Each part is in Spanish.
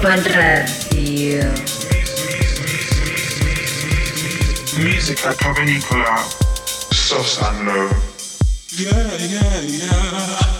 Ibiza Global Radio. Music at Provenicola, soft and low. Yeah, yeah, yeah.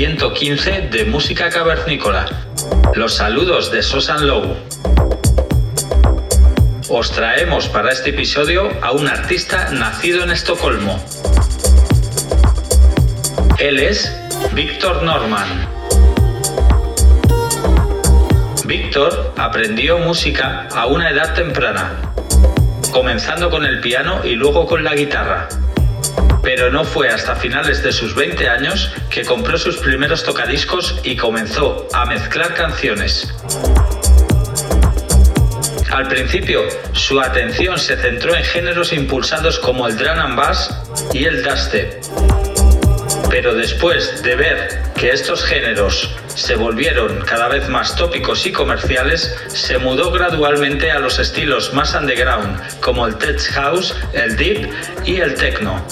115 de Música Cavernícola. Los saludos de Sosan Low. Os traemos para este episodio a un artista nacido en Estocolmo. Él es Víctor Norman. Víctor aprendió música a una edad temprana, comenzando con el piano y luego con la guitarra pero no fue hasta finales de sus 20 años que compró sus primeros tocadiscos y comenzó a mezclar canciones. Al principio, su atención se centró en géneros impulsados como el drum and bass y el dubstep. Pero después de ver que estos géneros se volvieron cada vez más tópicos y comerciales, se mudó gradualmente a los estilos más underground, como el tech house, el deep y el techno.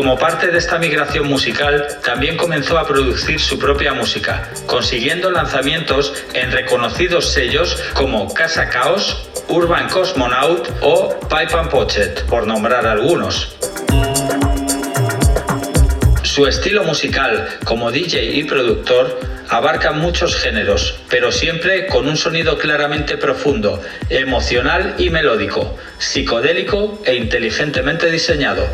Como parte de esta migración musical, también comenzó a producir su propia música, consiguiendo lanzamientos en reconocidos sellos como Casa Chaos, Urban Cosmonaut o Pipe and Pochet, por nombrar algunos. Su estilo musical como DJ y productor abarca muchos géneros, pero siempre con un sonido claramente profundo, emocional y melódico, psicodélico e inteligentemente diseñado.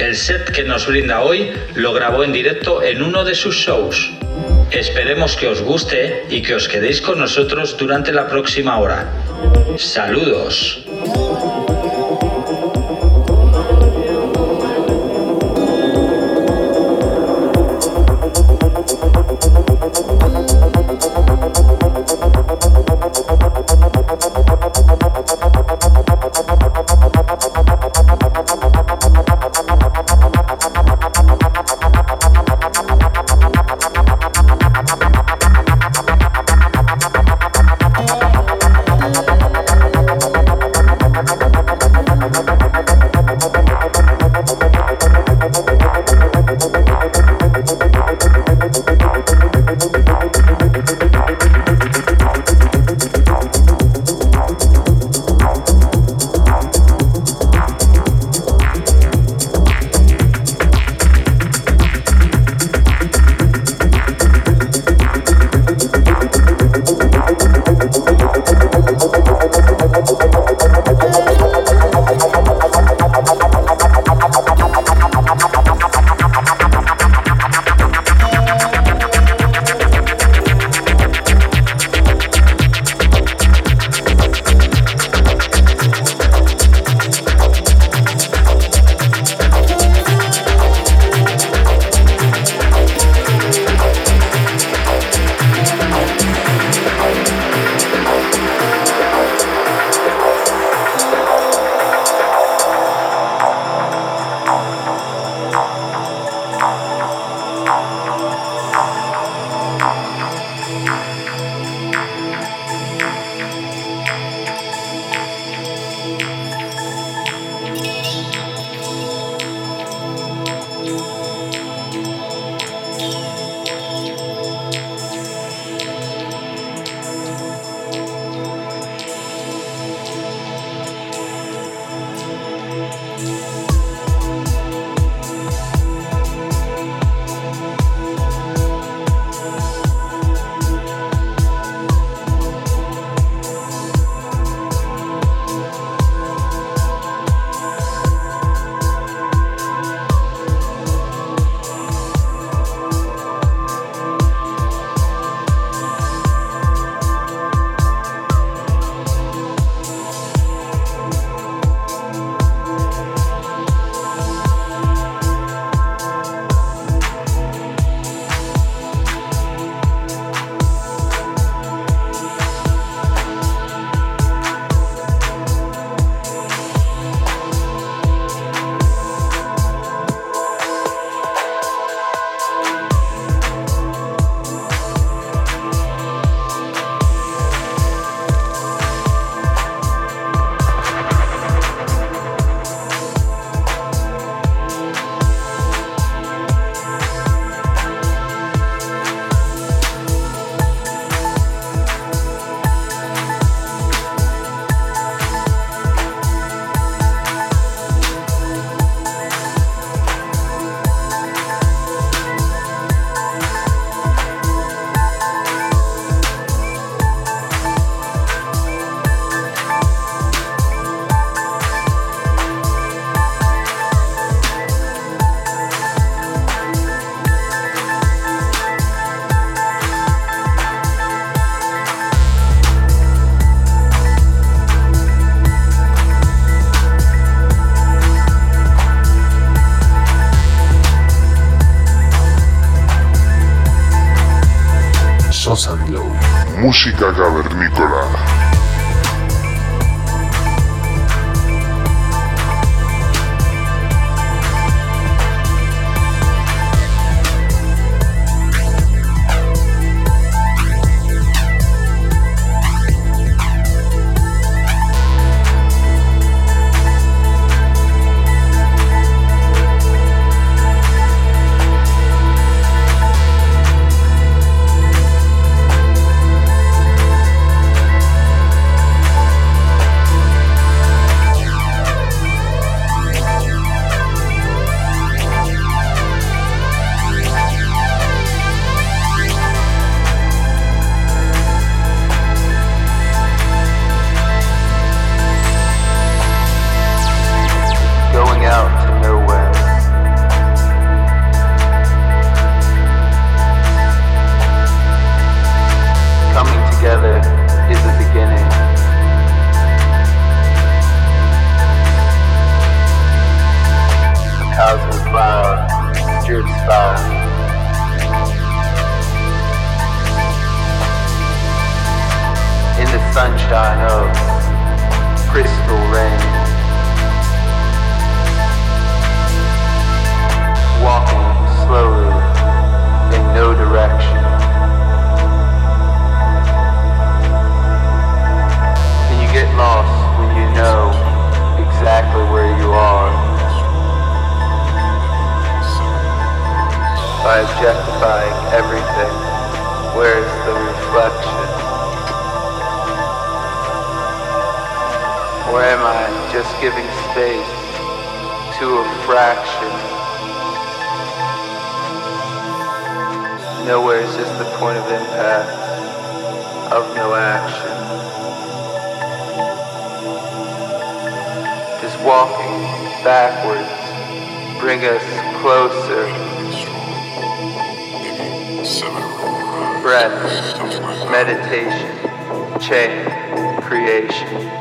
El set que nos brinda hoy lo grabó en directo en uno de sus shows. Esperemos que os guste y que os quedéis con nosotros durante la próxima hora. Saludos. música, cabrón. Nowhere is just the point of impact of no action. Does walking backwards bring us closer? Breath, meditation, change, creation.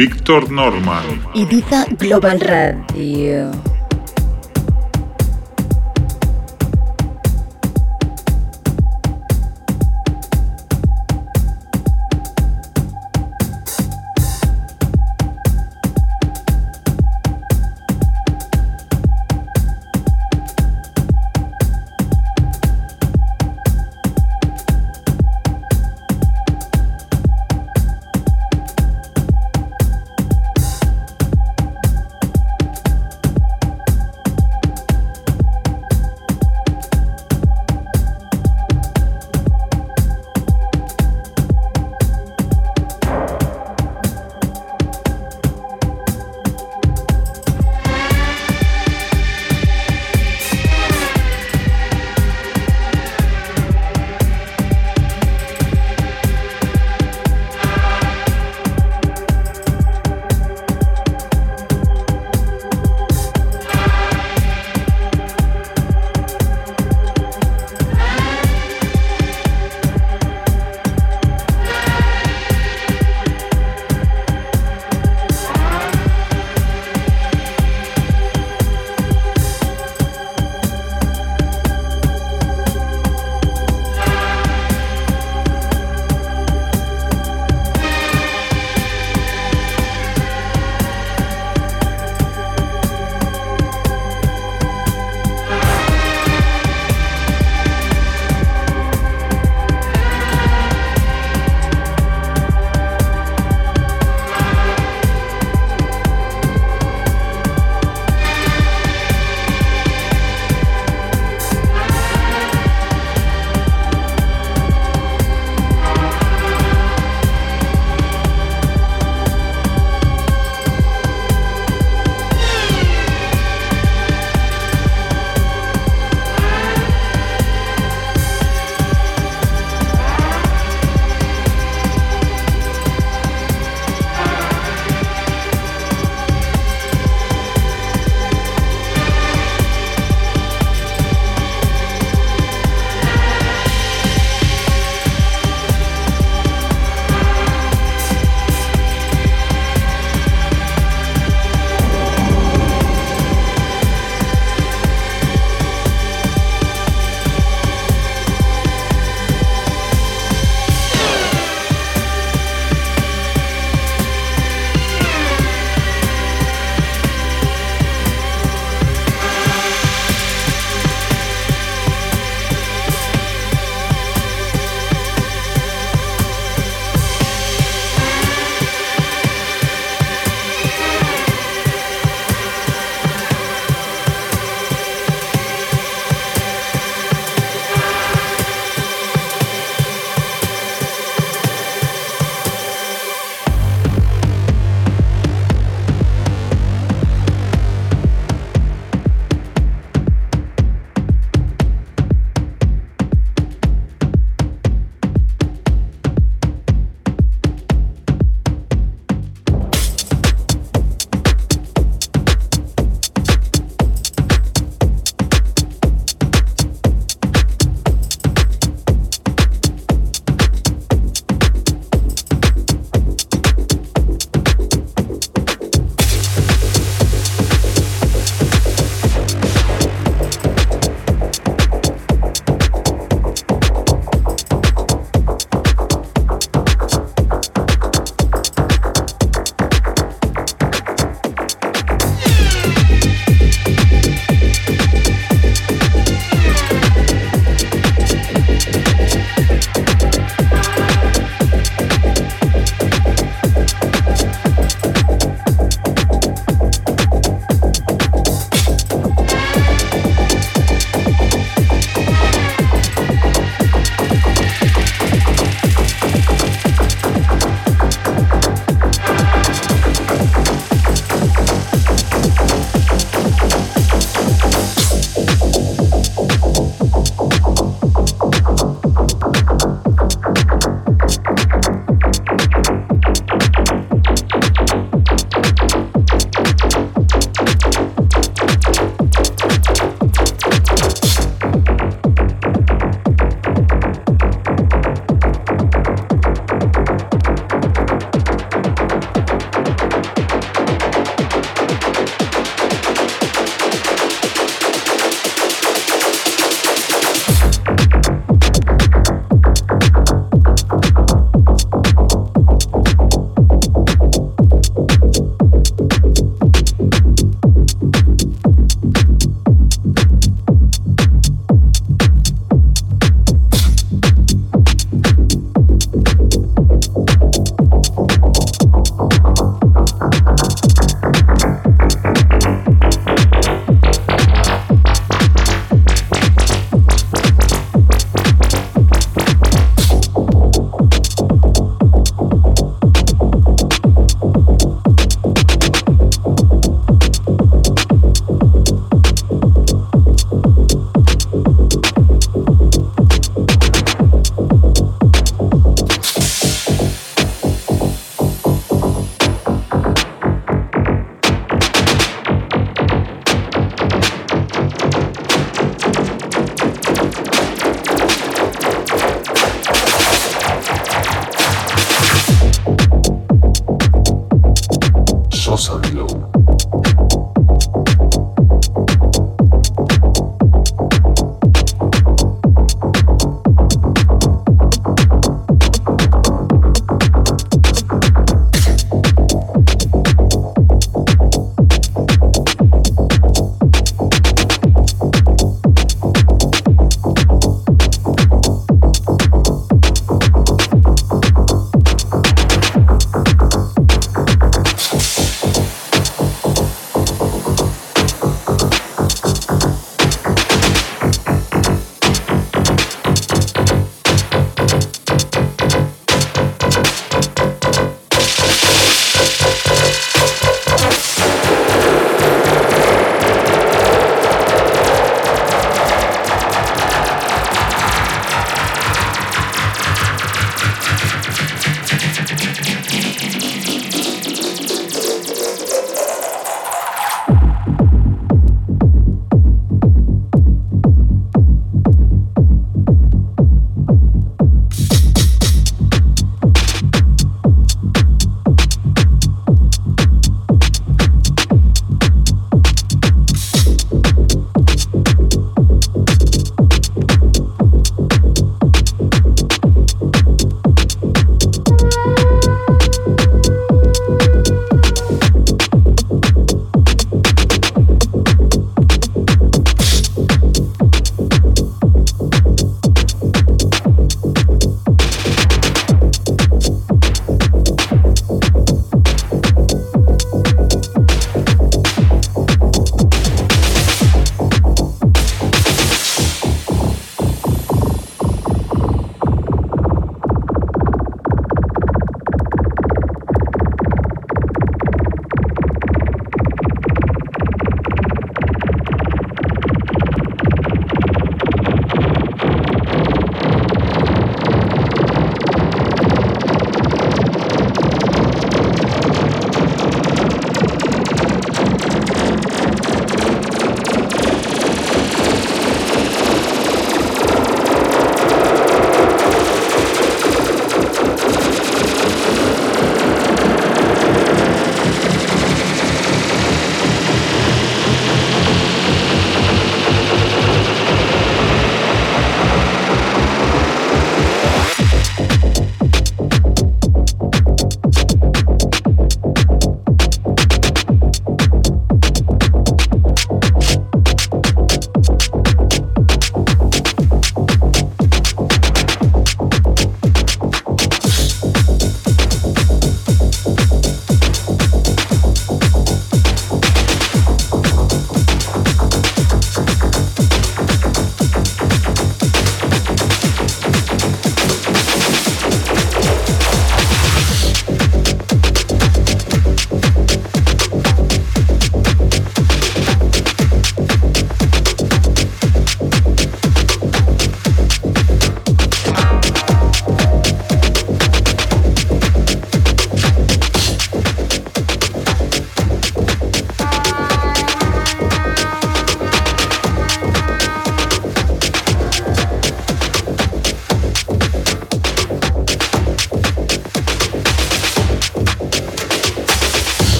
Víctor Norman. Ibiza Global Radio.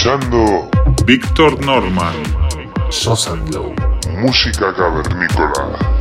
Escuchando Víctor Norman. Sosa música cavernícola.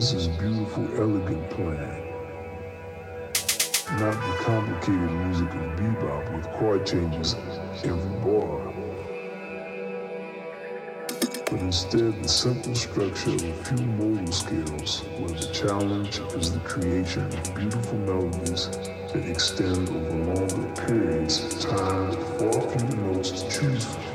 This is beautiful, elegant playing. Not the complicated music of bebop with chord changes every bar. But instead the simple structure of a few modal scales where the challenge is the creation of beautiful melodies that extend over longer periods, of timed far fewer notes to choose from.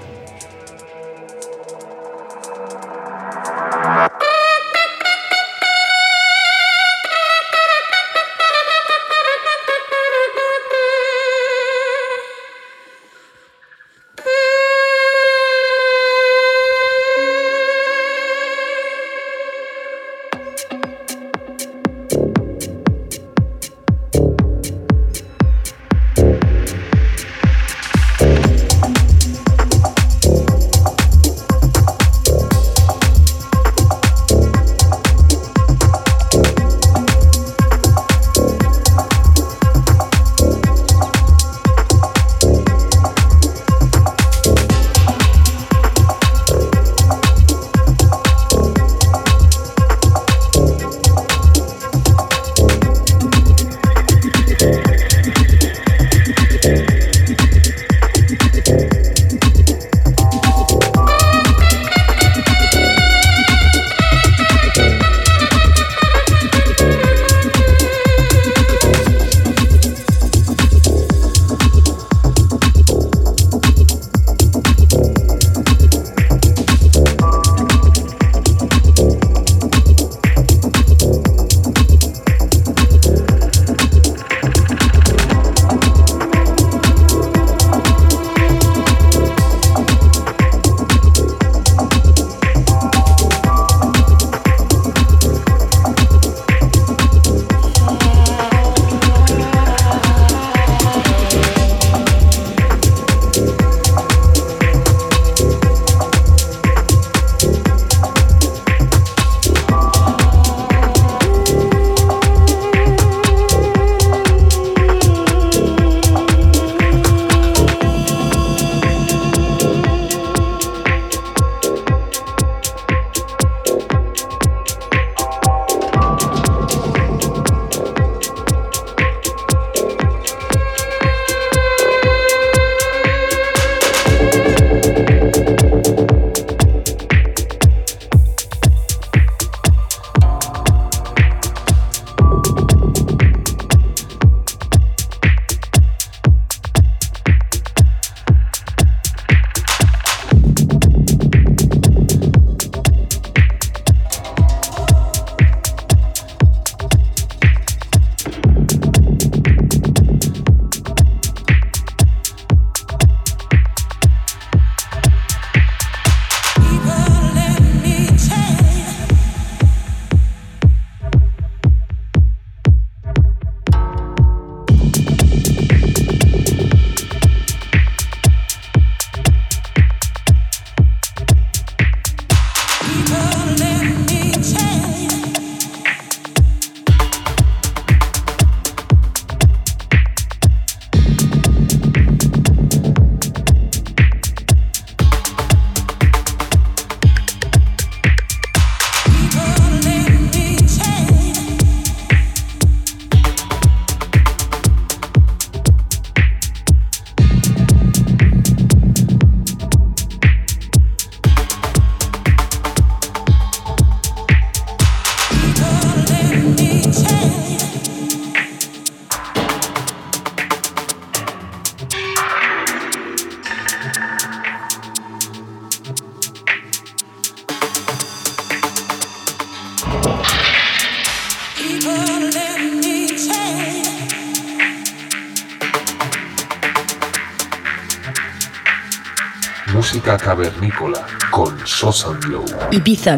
Ibiza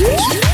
Música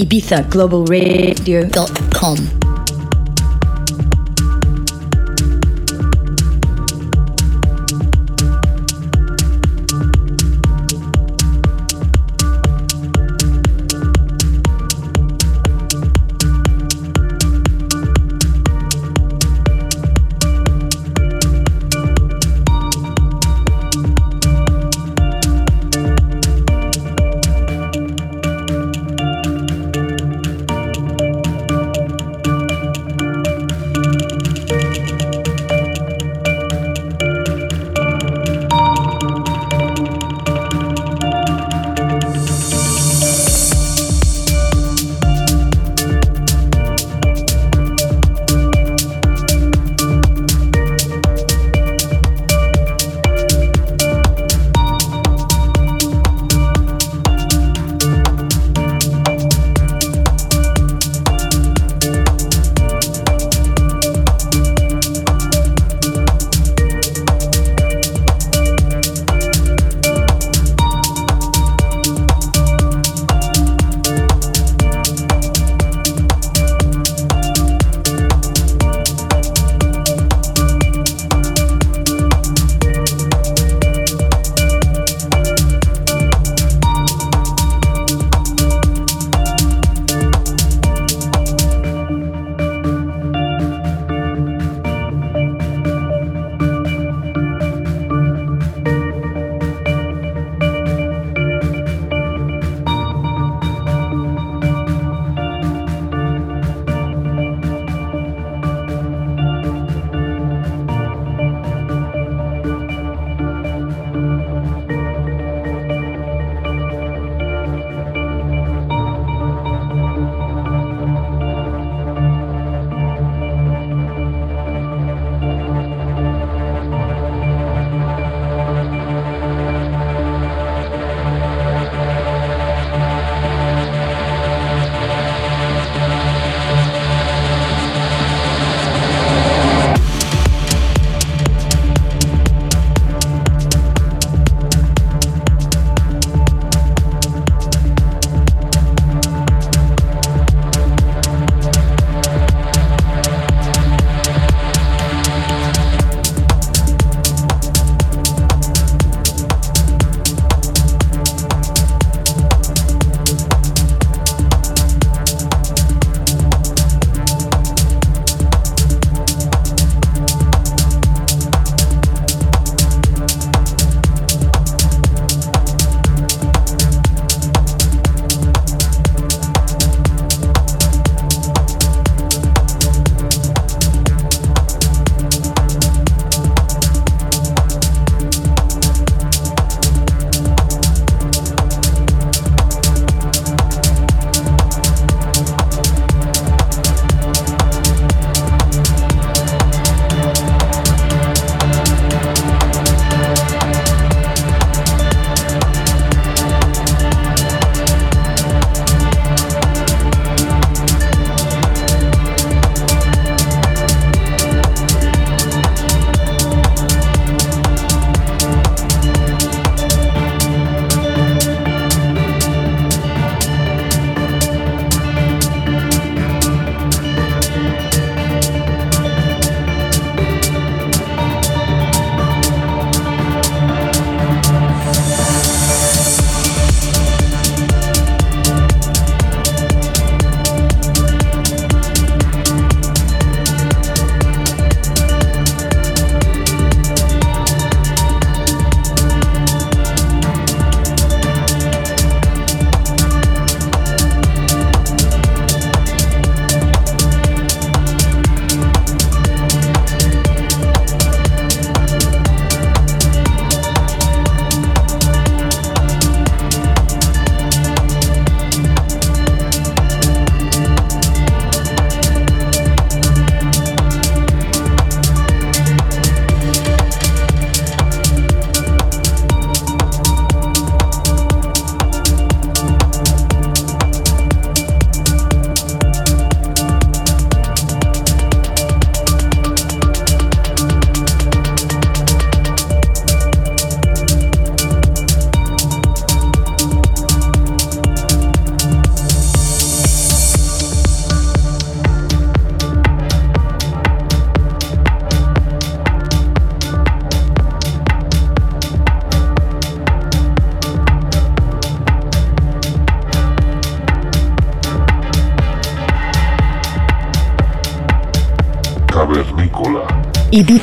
IbizaGlobalRadio.com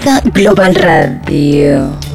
Global Radio.